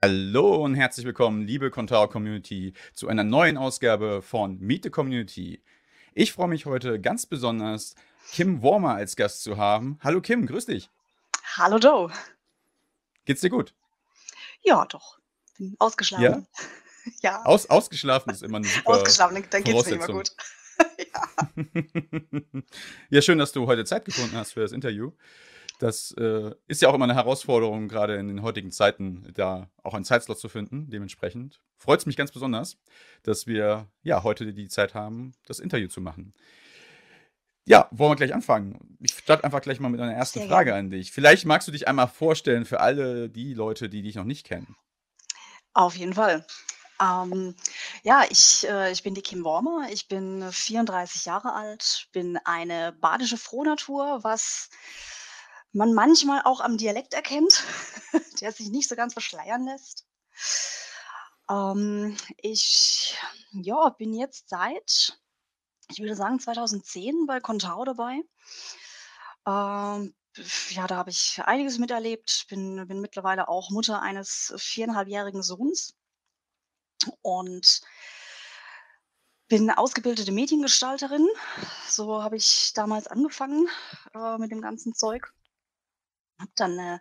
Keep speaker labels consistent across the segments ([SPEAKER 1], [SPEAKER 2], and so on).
[SPEAKER 1] Hallo und herzlich willkommen, liebe Contao Community, zu einer neuen Ausgabe von Meet the Community. Ich freue mich heute ganz besonders, Kim Wormer als Gast zu haben. Hallo Kim, grüß dich.
[SPEAKER 2] Hallo Joe.
[SPEAKER 1] Geht's dir gut?
[SPEAKER 2] Ja, doch. Bin ausgeschlafen.
[SPEAKER 1] Ja?
[SPEAKER 2] Ja,
[SPEAKER 1] Aus, ausgeschlafen ist immer eine super
[SPEAKER 2] ausgeschlafen, dann, geht's mir immer gut. ja.
[SPEAKER 1] ja, schön, dass du heute Zeit gefunden hast für das Interview. Das äh, ist ja auch immer eine Herausforderung, gerade in den heutigen Zeiten, da auch einen Zeitslot zu finden. Dementsprechend freut es mich ganz besonders, dass wir ja heute die Zeit haben, das Interview zu machen. Ja, wollen wir gleich anfangen? Ich starte einfach gleich mal mit einer ersten
[SPEAKER 2] Sehr
[SPEAKER 1] Frage
[SPEAKER 2] gerne.
[SPEAKER 1] an dich. Vielleicht magst du dich einmal vorstellen für alle die Leute, die dich noch nicht kennen.
[SPEAKER 2] Auf jeden Fall. Ähm, ja, ich, äh, ich bin die Kim Wormer. Ich bin 34 Jahre alt, bin eine badische Frohnatur, was man manchmal auch am Dialekt erkennt, der sich nicht so ganz verschleiern lässt. Ähm, ich ja, bin jetzt seit, ich würde sagen, 2010 bei Contao dabei. Ähm, ja, da habe ich einiges miterlebt. Bin, bin mittlerweile auch Mutter eines viereinhalbjährigen Sohns und bin ausgebildete Mediengestalterin. So habe ich damals angefangen äh, mit dem ganzen Zeug. Habe dann äh,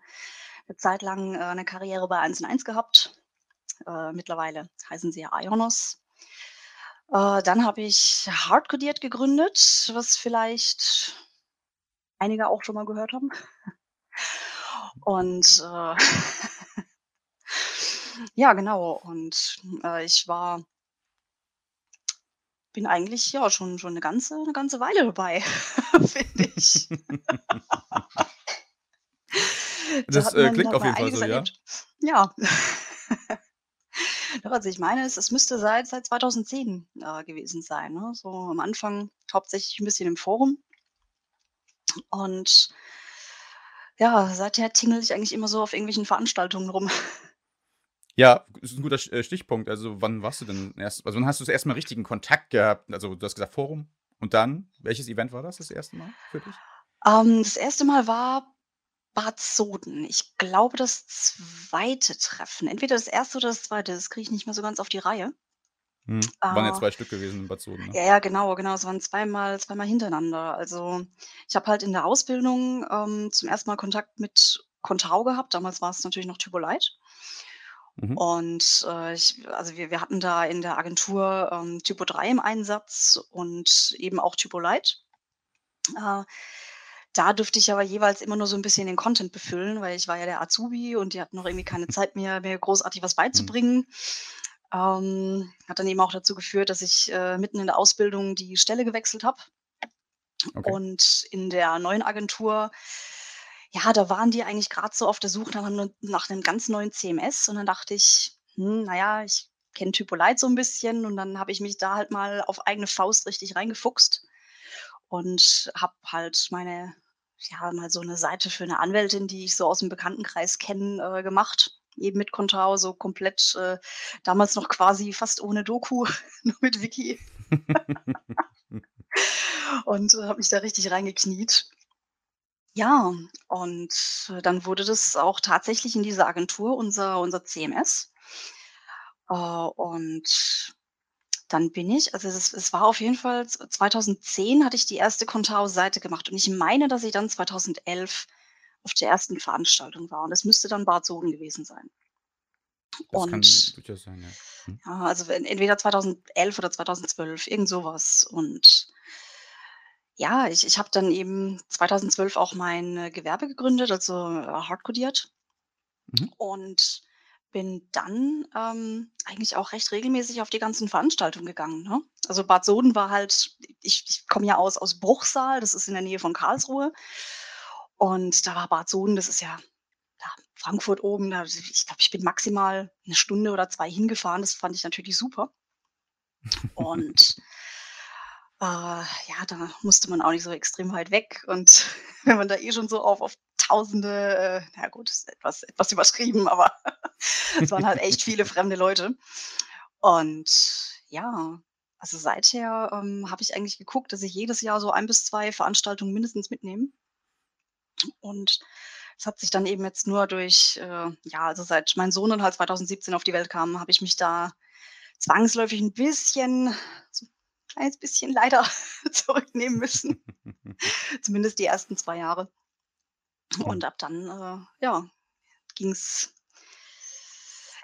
[SPEAKER 2] eine Zeit lang äh, eine Karriere bei 1 und 1 gehabt. Äh, mittlerweile heißen sie ja Ionos. Äh, dann habe ich Hardcodiert gegründet, was vielleicht einige auch schon mal gehört haben. Und äh, ja, genau. Und äh, ich war, bin eigentlich ja schon, schon eine ganze, eine ganze Weile dabei, finde ich. Da
[SPEAKER 1] Das äh,
[SPEAKER 2] man,
[SPEAKER 1] klingt
[SPEAKER 2] hat
[SPEAKER 1] auf jeden Fall so, ja.
[SPEAKER 2] erlebt. Ja. Doch, also ich meine, es, es müsste seit, seit 2010 äh, gewesen sein. Ne? So am Anfang hauptsächlich ein bisschen im Forum. Und ja, seither tingle ich eigentlich immer so auf irgendwelchen Veranstaltungen rum.
[SPEAKER 1] Ja, ist ein guter äh, Stichpunkt. Also, wann warst du denn erst, also wann hast du das erste Mal richtigen Kontakt gehabt? Also, du hast gesagt Forum. Und dann, welches Event war das das erste Mal für dich?
[SPEAKER 2] Ähm, das erste Mal war Bad Soden. Ich glaube, das zweite Treffen. Entweder das erste oder das zweite. Das kriege ich nicht mehr so ganz auf die Reihe.
[SPEAKER 1] Hm. Waren ja
[SPEAKER 2] Äh,
[SPEAKER 1] zwei Stück gewesen in Bad Soden, ne?
[SPEAKER 2] Ja, ja, genau, genau. Es waren zweimal zweimal hintereinander. Also, ich habe halt in der Ausbildung, ähm, zum ersten Mal Kontakt mit Contao gehabt. Damals war es natürlich noch Typolite.
[SPEAKER 1] Mhm.
[SPEAKER 2] Und, äh, ich also, wir wir hatten da in der Agentur, ähm, Typo 3 im Einsatz und eben auch Typolite. Äh, da durfte ich aber jeweils immer nur so ein bisschen den Content befüllen, weil ich war ja der Azubi und die hatten noch irgendwie keine Zeit mehr, mir großartig was
[SPEAKER 1] Hm.
[SPEAKER 2] beizubringen. Ähm, hat dann eben auch dazu geführt, dass ich, äh, mitten in der Ausbildung die Stelle gewechselt habe.
[SPEAKER 1] Okay.
[SPEAKER 2] Und in der neuen Agentur, ja, da waren die eigentlich gerade so auf der Suche nach 'nem nach 'nem ganz neuen CMS und dann dachte ich: „Hm, na ja, ich kenne Typolite so ein bisschen“ und dann habe ich mich da halt mal auf eigene Faust richtig reingefuchst und habe halt meine ja, mal so eine Seite für eine Anwältin, die ich so aus dem Bekanntenkreis kenne, äh, gemacht, eben mit Contao, so komplett, äh, damals noch quasi fast ohne Doku, nur mit Wiki und, äh, habe mich da richtig reingekniet. Ja, und, äh, dann wurde das auch tatsächlich in dieser Agentur unser unser CMS. Äh, und dann bin ich also es es war auf jeden Fall z 2010 hatte ich die erste Contao-Seite gemacht und ich meine, dass ich dann 2011 auf der ersten Veranstaltung war und das müsste dann Bad Soden gewesen sein.
[SPEAKER 1] Das
[SPEAKER 2] Und
[SPEAKER 1] sein, ja. Mhm.
[SPEAKER 2] ja, also en entweder 2011 oder 2012, irgend so was. Und ja, ich ich habe dann eben 2012 auch mein, äh, Gewerbe gegründet, also, äh, hardcodiert
[SPEAKER 1] Mhm.
[SPEAKER 2] und bin dann, ähm, eigentlich auch recht regelmäßig auf die ganzen Veranstaltungen gegangen, ne? Also, Bad Soden war halt ich ich komme ja aus aus Bruchsal, das ist in der Nähe von Karlsruhe. Und da war Bad Soden, das ist ja, ja, Frankfurt oben, da ich glaube, ich bin maximal eine Stunde oder 2 hingefahren. Das fand ich natürlich super. Und, äh, ja, da musste man auch nicht so extrem weit weg. Und wenn man da eh schon so auf auf Tausende, äh na ja gut, ist etwas etwas übertrieben, aber es waren halt echt viele fremde Leute. Und ja, also seither, ähm, habe ich eigentlich geguckt, dass ich jedes Jahr so ein bis 2 Veranstaltungen mindestens mitnehme. Und Es hat sich dann eben jetzt nur durch, äh ja, also seit mein Sohn dann halt 2017 auf die Welt kam, habe ich mich da zwangsläufig 'n bisschen so 'n kleines bisschen leider zurücknehmen müssen. Zumindest die ersten 2 Jahre.
[SPEAKER 1] Mhm.
[SPEAKER 2] Und ab dann, äh, ja, ging's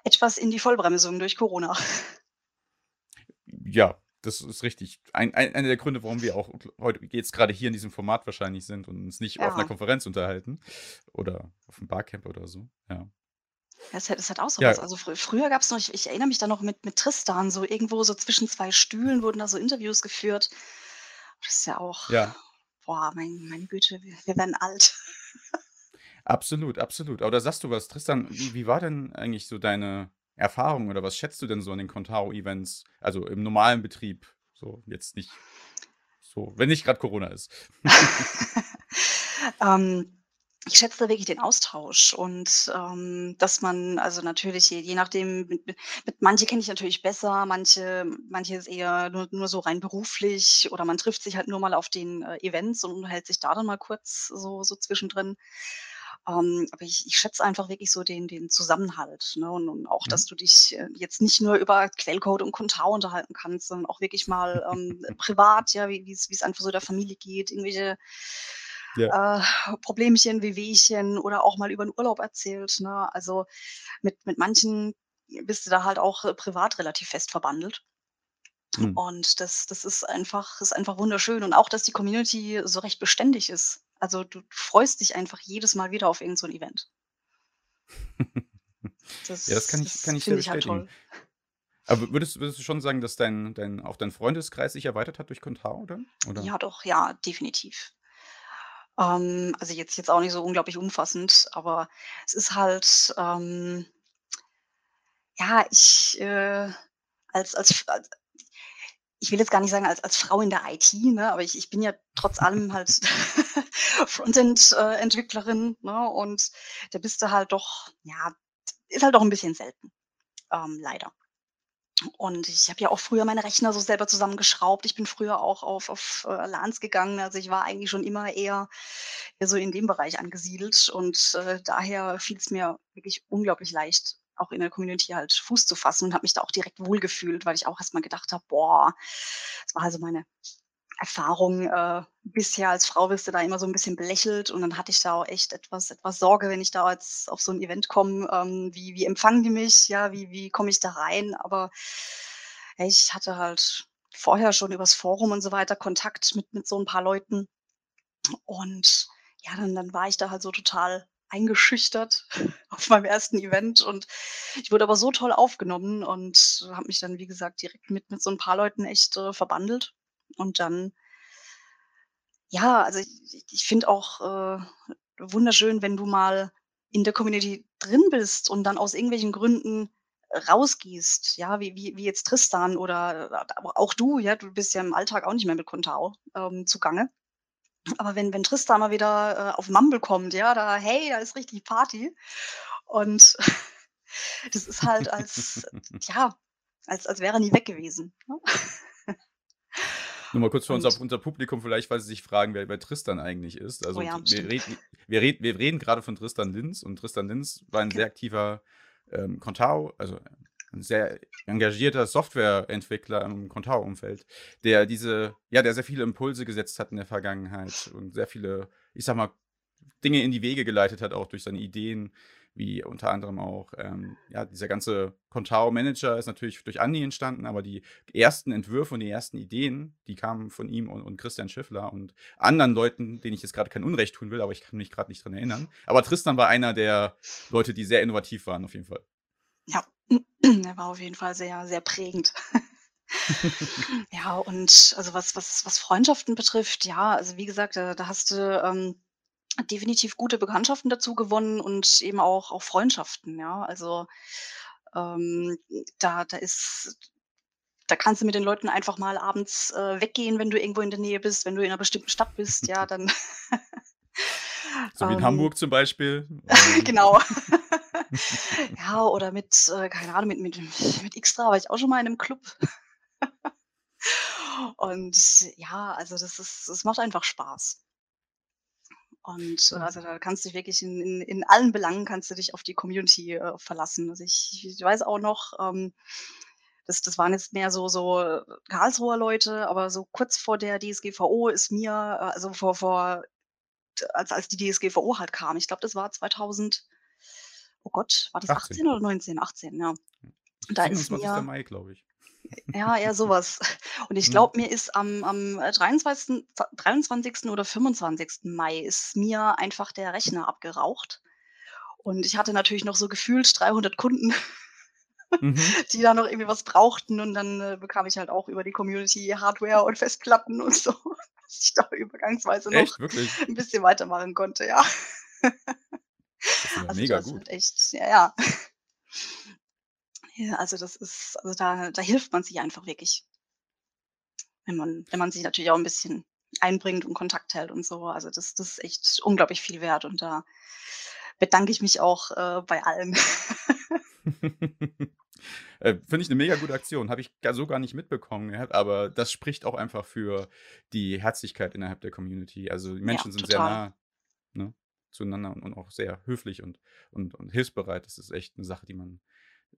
[SPEAKER 2] etwas in die Vollbremsung durch Corona.
[SPEAKER 1] Ja, das ist richtig. Ein ein einer der Gründe, warum wir auch heute jetzt grade hier in diesem Format wahrscheinlich sind und uns nicht auf 'ner
[SPEAKER 2] Ja.
[SPEAKER 1] Konferenz unterhalten oder auf'm Barcamp oder so, ja.
[SPEAKER 2] Ja, ist halt ist halt auch so
[SPEAKER 1] Ja.
[SPEAKER 2] was. Also, frü früher gab's noch ich ich erinnere mich da noch mit mit Tristan, so irgendwo so zwischen 2 Stühlen wurden da so Interviews geführt. Das ist ja auch
[SPEAKER 1] Ja.
[SPEAKER 2] boah, mein meine Güte, wir wir werden alt.
[SPEAKER 1] Absolut, absolut. Aber da sagst du was. Tristan, wie wie war denn eigentlich so deine Erfahrung oder was schätzt du denn so an den Contao-Events, also im normalen Betrieb, so jetzt nicht so wenn nicht grad Corona ist?
[SPEAKER 2] Ähm, ich schätze da wirklich den Austausch und, ähm, dass man also natürlich je je nachdem mit mit manche kenne ich natürlich besser, manche manche ist eher nur nur so rein beruflich oder man trifft sich halt nur mal auf den, äh, Events und unterhält sich da dann mal kurz so so zwischendrin. Ähm, aber ich ich schätze einfach wirklich so den den Zusammenhalt, ne, und und auch,
[SPEAKER 1] Mhm.
[SPEAKER 2] dass du dich, äh, jetzt nicht nur über Quellcode und Contao unterhalten kannst, sondern auch wirklich mal, ähm, privat, ja, wie wie's wie's einfach so der Familie geht, irgendwelche,
[SPEAKER 1] Ja.
[SPEAKER 2] äh, Problemchen, Wehwehchen oder auch mal über 'n Urlaub erzählt, ne? Also, mit mit manchen bist du da halt auch, äh, privat relativ fest verbandelt.
[SPEAKER 1] Mhm.
[SPEAKER 2] Und das das ist einfach ist einfach wunderschön und auch, dass die Community so recht beständig ist. Also, du freust dich einfach jedes Mal wieder auf irgend so Event.
[SPEAKER 1] Ja, das
[SPEAKER 2] Das
[SPEAKER 1] kann ich kann
[SPEAKER 2] das
[SPEAKER 1] ich sehr
[SPEAKER 2] finde ich halt
[SPEAKER 1] bestätigen.
[SPEAKER 2] toll.
[SPEAKER 1] Aber wü würdest würdest du schon sagen, dass dein dein auch dein Freundeskreis sich erweitert hat durch Contao, oder? Oder?
[SPEAKER 2] Ja doch, ja, definitiv. Ähm, also, jetzt jetzt auch nicht so unglaublich umfassend, aber es ist halt, ähm ja, ich, äh, als als als ich will jetzt gar nicht sagen als als Frau in der IT, ne, aber ich ich bin ja trotz allem halt Frontend äh, ne, und da bist du halt doch ja, ist halt doch 'n bisschen selten, ähm, leider. Und ich habe ja auch früher meine Rechner so selber zusammengeschraubt. Ich bin früher auch auf auf, äh, LANs gegangen. Also, ich war eigentlich schon immer eher eher so in dem Bereich angesiedelt und, äh, daher fiel's mir wirklich unglaublich leicht, auch in der Community halt Fuß zu fassen und habe mich da auch direkt wohlgefühlt, weil ich auch erst mal gedacht habe: „Boah“ das war also meine Erfahrung, äh, bisher als Frau wirst du da immer so 'n bisschen belächelt und dann hatte ich da auch echt etwas etwas Sorge, wenn ich da jetzt auf so 'n Event komme, ähm, wie wie empfangen die mich, ja, wie wie komme ich da rein? Aber, ja, ich hatte halt vorher schon übers Forum und so weiter Kontakt mit mit so 'n paar Leuten. Und ja, dann dann war ich da halt so total eingeschüchtert auf meinem 1. Event und ich wurde aber so toll aufgenommen und habe mich dann, wie gesagt, direkt mit mit so 'n paar Leuten echt, äh, verbandelt. Und dann ja, also, ich ich finde auch, äh, wunderschön, wenn du mal in der Community drin bist und dann aus irgendwelchen Gründen rausgehst, ja, wie wie wie jetzt Tristan oder aber auch du, ja, du bist ja im Alltag auch nicht mehr mit Contao, ähm, zugange. Aber wenn wenn Tristan mal wieder, äh, auf Mumble kommt, ja, da hey, da ist richtig Party. Und das ist halt als ja, als als wäre er nie weg gewesen, ne?
[SPEAKER 1] Nur mal kurz für unser unser Publikum vielleicht, falls sie sich fragen, wer wer Tristan eigentlich ist.
[SPEAKER 2] Oh
[SPEAKER 1] Also,
[SPEAKER 2] ja,
[SPEAKER 1] t wir reden wir reden wir reden grade von Tristan Linz und Tristan Linz war ein
[SPEAKER 2] Genau.
[SPEAKER 1] sehr aktiver, ähm, Contao also, 'n sehr engagierter Softwareentwickler im Contao-Umfeld, der diese ja, der sehr viele Impulse gesetzt hat in der Vergangenheit und sehr viele, ich sage mal, Dinge in die Wege geleitet hat, auch durch seine Ideen, wie unter anderem auch, ähm, ja, dieser ganze Contao-Manager ist natürlich durch Andi entstanden, aber die ersten Entwürfe und die ersten Ideen, die kamen von ihm und und Christian Schiffler und anderen Leuten, denen ich jetzt grade kein Unrecht tun will, aber ich kann mich grad nicht dran erinnern. Aber Tristan war einer der Leute, die sehr innovativ waren auf jeden Fall.
[SPEAKER 2] Ja, er war auf jeden Fall sehr, sehr prägend. Ja, und also, was was was Freundschaften betrifft, ja, also, wie gesagt, da da hast du, ähm, definitiv gute Bekanntschaften dazu gewonnen und eben auch auch Freundschaften, ja. Also, ähm, da da ist da kannst du mit den Leuten einfach mal abends, äh, weggehen, wenn du irgendwo in der Nähe bist, wenn du in 'ner bestimmten Stadt bist, ja, dann
[SPEAKER 1] So wie in
[SPEAKER 2] ähm
[SPEAKER 1] Hamburg zum Beispiel, ähm
[SPEAKER 2] Genau. Ja, oder mit, äh, keine Ahnung, mit mit mit Xtra war ich auch schon mal in 'nem Club. Und ja, also, das ist es macht einfach Spaß. Und, äh,
[SPEAKER 1] Ja.
[SPEAKER 2] also, da kannst du dich wirklich in in in allen Belangen kannst du dich auf die Community, äh, verlassen. Also, ich ich weiß auch noch, ähm, das das waren jetzt mehr so so, äh, Karlsruher Leute, aber so kurz vor der DSGVO ist mir äh, also, vor vor als als die DSGVO halt kam. Ich glaube, das war 2000 oh Gott, war das
[SPEAKER 1] 18.
[SPEAKER 2] 18 oder 19? 18, ja. Und da ist
[SPEAKER 1] 27.
[SPEAKER 2] mir
[SPEAKER 1] Mai, glaube ich.
[SPEAKER 2] Ja, eher so was. Und ich
[SPEAKER 1] Mhm.
[SPEAKER 2] glaube, mir ist am am, äh, 23. za 23. oder 25. Mai ist mir einfach der Rechner abgeraucht. Und ich hatte natürlich noch so gefühlt 300 Kunden,
[SPEAKER 1] Mhm.
[SPEAKER 2] die da noch irgendwie was brauchten. Und dann, äh, bekam ich halt auch über die Community Hardware und Festplatten und so, dass ich da übergangsweise noch
[SPEAKER 1] Echt, wirklich?
[SPEAKER 2] 'n bisschen weitermachen konnte, ja.
[SPEAKER 1] Das ist ja
[SPEAKER 2] Also,
[SPEAKER 1] mega
[SPEAKER 2] das ist
[SPEAKER 1] gut.
[SPEAKER 2] halt echt ja, ja. Ja, also, das ist also, da da hilft man sich einfach wirklich. Wenn man wenn man sich natürlich auch 'n bisschen einbringt und Kontakt hält und so. Also, das das ist echt unglaublich viel wert und da bedanke ich mich auch, äh, bei allen.
[SPEAKER 1] Äh, finde ich 'ne mega gute Aktion. Habe ich ga so gar nicht mitbekommen aber das spricht auch einfach für die Herzlichkeit innerhalb der Community. Also, die
[SPEAKER 2] Ja,
[SPEAKER 1] Menschen sind sehr
[SPEAKER 2] total.
[SPEAKER 1] nah, ne, zueinander und und auch sehr höflich und und und hilfsbereit. Das ist echt 'ne Sache, die man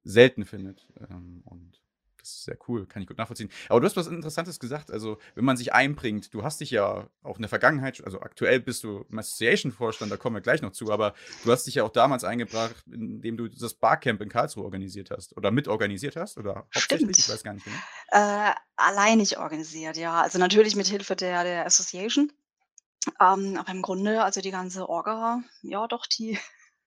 [SPEAKER 1] selten findet, ähm, und das ist sehr cool, kann ich gut nachvollziehen. Aber du hast was Interessantes gesagt, also, wenn man sich einbringt du hast dich ja auch in der Vergangenheit also, aktuell bist du im Association-Vorstand, da kommen wir gleich noch zu, aber du hast dich ja auch damals eingebracht, indem du das Barcamp in Karlsruhe organisiert hast oder mitorganisiert hast oder hauptsächlich? Ich
[SPEAKER 2] Stimmt.
[SPEAKER 1] weiß gar nicht genau.
[SPEAKER 2] Äh, alleinig organisiert, ja. Also, natürlich mit Hilfe der der Association. Ähm, aber im Grunde also, die ganze Orga, ja doch, die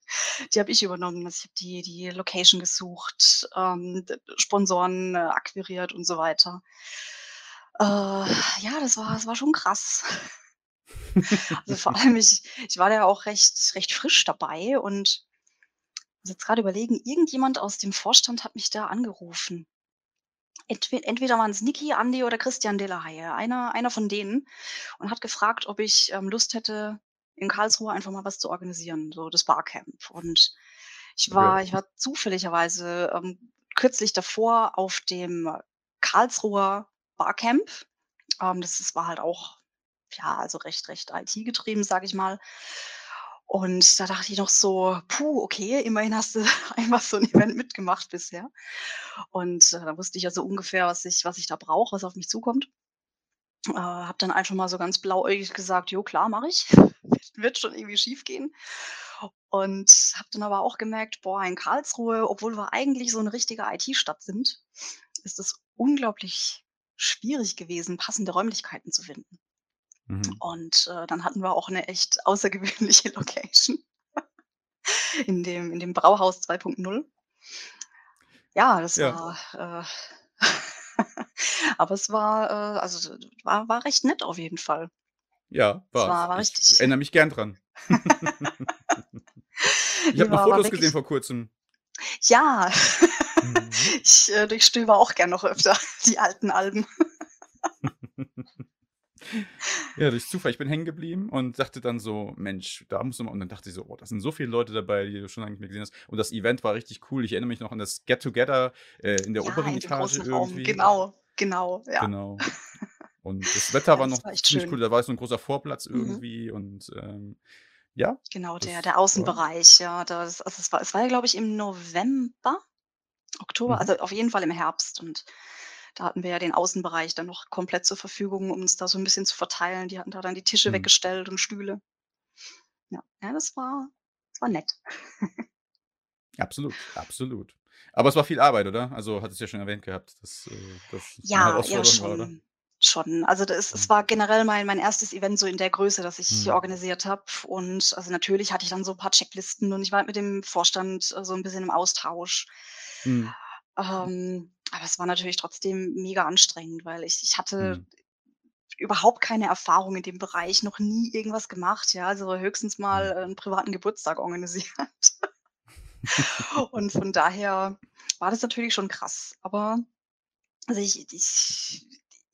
[SPEAKER 2] die habe ich übernommen. Also, ich habe die die Location gesucht, ähm, Sponsoren, äh, akquiriert und so weiter. Äh, ja, das war das war schon krass. Also, vor allem ich ich war da auch recht recht frisch dabei und muss jetzt grade überlegen, irgendjemand aus dem Vorstand hat mich da angerufen. Entwe entweder waren's Niki, Andi oder Christian de la Haye, einer einer von denen und hat gefragt, ob ich, ähm, Lust hätte, in Karlsruhe einfach mal was zu organisieren, so das Barcamp. Und ich war ich war zufälligerweise, ähm, kürzlich davor auf dem Karlsruher Barcamp. Ähm, das das war halt auch, ja, also, recht recht IT-getrieben, sage ich mal. Und da dachte ich noch so: „Puh, okay, immerhin hast du einmal so 'n Event mitgemacht bisher.“ Und, äh, da wusste ich ja so ungefähr, was ich was ich da brauche, was auf mich zukommt. Äh, habe dann einfach mal so ganz blauäugig gesagt: „Jo, klar, mache ich. Wird wird schon irgendwie schiefgehen.“ Und habe dann aber auch gemerkt: Boah, in Karlsruhe, obwohl wir eigentlich so 'ne richtige IT-Stadt sind, ist es unglaublich schwierig gewesen, passende Räumlichkeiten zu finden.
[SPEAKER 1] Mhm.
[SPEAKER 2] Und, äh, dann hatten wir auch 'ne echt außergewöhnliche Location in dem in dem Brauhaus 2.0. Ja, das
[SPEAKER 1] Ja.
[SPEAKER 2] war, äh aber es war, äh also, war war recht nett auf jeden Fall.
[SPEAKER 1] Ja, war's.
[SPEAKER 2] war war
[SPEAKER 1] Ich
[SPEAKER 2] richtig
[SPEAKER 1] erinnere mich gern dran. Ich habe noch
[SPEAKER 2] war war
[SPEAKER 1] Fotos gesehen vor Kurzem.
[SPEAKER 2] Ja,
[SPEAKER 1] Mhm.
[SPEAKER 2] ich, äh, durchstöbere auch gern noch öfter die alten Alben.
[SPEAKER 1] Ja, durch Zufall. Ich bin hängen geblieben und dachte dann so: „Mensch, da musst du mal“ und dann dachte ich so: „Oh, da sind so viele Leute dabei, die du schon lange nicht mehr gesehen hast.“ Und das Event war richtig cool. Ich erinnere mich noch an das Get Together, äh, in der
[SPEAKER 2] Ja,
[SPEAKER 1] oberen
[SPEAKER 2] in
[SPEAKER 1] Etage
[SPEAKER 2] Raum,
[SPEAKER 1] irgendwie.
[SPEAKER 2] genau, genau, ja.
[SPEAKER 1] Genau. Und das Wetter
[SPEAKER 2] Ja,
[SPEAKER 1] war
[SPEAKER 2] das
[SPEAKER 1] noch
[SPEAKER 2] war
[SPEAKER 1] ziemlich cool.
[SPEAKER 2] schön.
[SPEAKER 1] Da war so 'n großer Vorplatz
[SPEAKER 2] Mhm.
[SPEAKER 1] irgendwie und, ähm, ja,
[SPEAKER 2] Genau, der
[SPEAKER 1] das
[SPEAKER 2] der
[SPEAKER 1] war
[SPEAKER 2] Außenbereich, ja, das also, es war es war ja, glaube ich, im November, Oktober,
[SPEAKER 1] Mhm.
[SPEAKER 2] also, auf jeden Fall im Herbst und da hatten wir ja den Außenbereich dann noch komplett zur Verfügung, um uns da so 'n bisschen zu verteilen. Die hatten da dann die Tische
[SPEAKER 1] Mhm.
[SPEAKER 2] weggestellt und Stühle. Ja, ja, das war das war nett.
[SPEAKER 1] Absolut, absolut. Aber es war viel Arbeit, oder? Also, hattest du ja schon erwähnt gehabt, dass, äh, 'ne
[SPEAKER 2] Ja, ja,
[SPEAKER 1] Herausforderung war, oder?
[SPEAKER 2] Schon. Also, da es
[SPEAKER 1] Mhm.
[SPEAKER 2] war generell mein mein 1. Event so in der Größe, das ich
[SPEAKER 1] Mhm.
[SPEAKER 2] organisiert habe. Und, also, natürlich hatte ich dann so 'n paar Checklisten und ich war halt mit dem Vorstand, äh, so 'n bisschen im Austausch.
[SPEAKER 1] Mhm.
[SPEAKER 2] Ähm, aber es war natürlich trotzdem mega anstrengend, weil ich ich hatte
[SPEAKER 1] Mhm.
[SPEAKER 2] überhaupt keine Erfahrung in dem Bereich, noch nie irgendwas gemacht, ja, also, höchstens mal,
[SPEAKER 1] Mhm.
[SPEAKER 2] äh, 'n privaten Geburtstag organisiert. Und von daher war das natürlich schon krass. Aber also, ich ich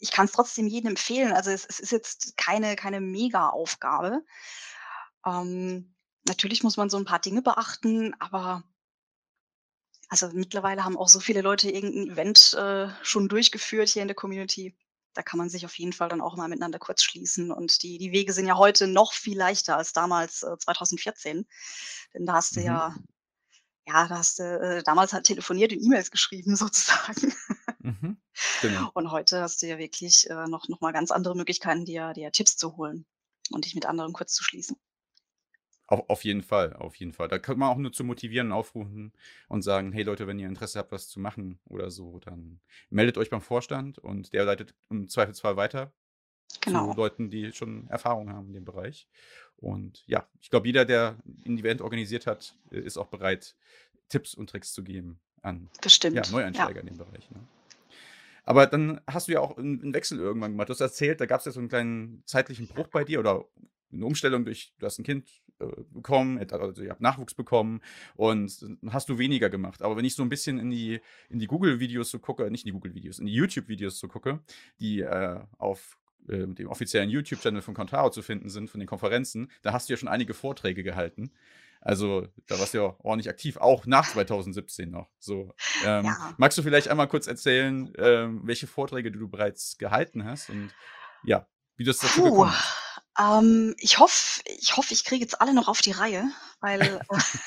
[SPEAKER 2] ich kann's trotzdem jedem empfehlen. Also, es es ist jetzt keine keine Megaaufgabe. Ähm, natürlich muss man so 'n paar Dinge beachten, aber also, mittlerweile haben auch so viele Leute irgend 'n Event, äh, schon durchgeführt hier in der Community. da kann man sich auf jeden Fall dann auch mal miteinander kurz schließen. Und die, die Wege sind ja heute noch viel leichter als damals äh, 2014. Denn da hast du
[SPEAKER 1] Mhm.
[SPEAKER 2] ja, ja, da hast du äh, damals halt telefoniert und E-Mails geschrieben sozusagen.
[SPEAKER 1] Mhm. Genau.
[SPEAKER 2] Und heute hast du ja wirklich äh, noch, noch mal ganz andere Möglichkeiten, dir, dir Tipps zu holen und dich mit anderen kurz zu schließen.
[SPEAKER 1] Auf auf jeden Fall, auf jeden Fall. Da kann man auch nur zu motivieren, aufrufen und sagen: „Hey Leute, wenn ihr Interesse habt, was zu machen oder so, dann meldet euch beim Vorstand und der leitet im Zweifelsfall weiter zu
[SPEAKER 2] Genau,
[SPEAKER 1] Leuten, die schon Erfahrung haben in dem Bereich.“ Und ja, ich glaube, jeder, der 'n Event organisiert hat, äh, ist auch bereit, Tipps und Tricks zu geben an, ja,
[SPEAKER 2] bestimmt. Ja.
[SPEAKER 1] Neueinsteiger in dem Bereich, ne? Aber dann hast du ja auch 'n 'n Wechsel irgendwann gemacht. Du hast erzählt, da gab's ja so 'n kleinen zeitlichen Bruch bei dir oder 'ne Umstellung durch du hast 'n Kind, äh, bekommen, also, ihr habt Nachwuchs bekommen und dann hast du weniger gemacht. Aber wenn ich so 'n bisschen in die in die Google-Videos so gucke nicht in die Google-Videos, in die YouTube-Videos so gucke, die, äh, auf, äh, dem offiziellen YouTube-Channel von Contao zu finden sind, von den Konferenzen, da hast du ja schon einige Vorträge gehalten. Also, da warst du ja ordentlich aktiv, auch nach 2017 noch, so. Ähm,
[SPEAKER 2] Ja.
[SPEAKER 1] magst du vielleicht einmal kurz erzählen, ähm, welche Vorträge du bereits gehalten hast und ja, wie das dazu
[SPEAKER 2] Puh,
[SPEAKER 1] gekommen ist?
[SPEAKER 2] ähm, ich hoffe ich hoffe, ich kriege jetzt alle noch auf die Reihe, weil, äh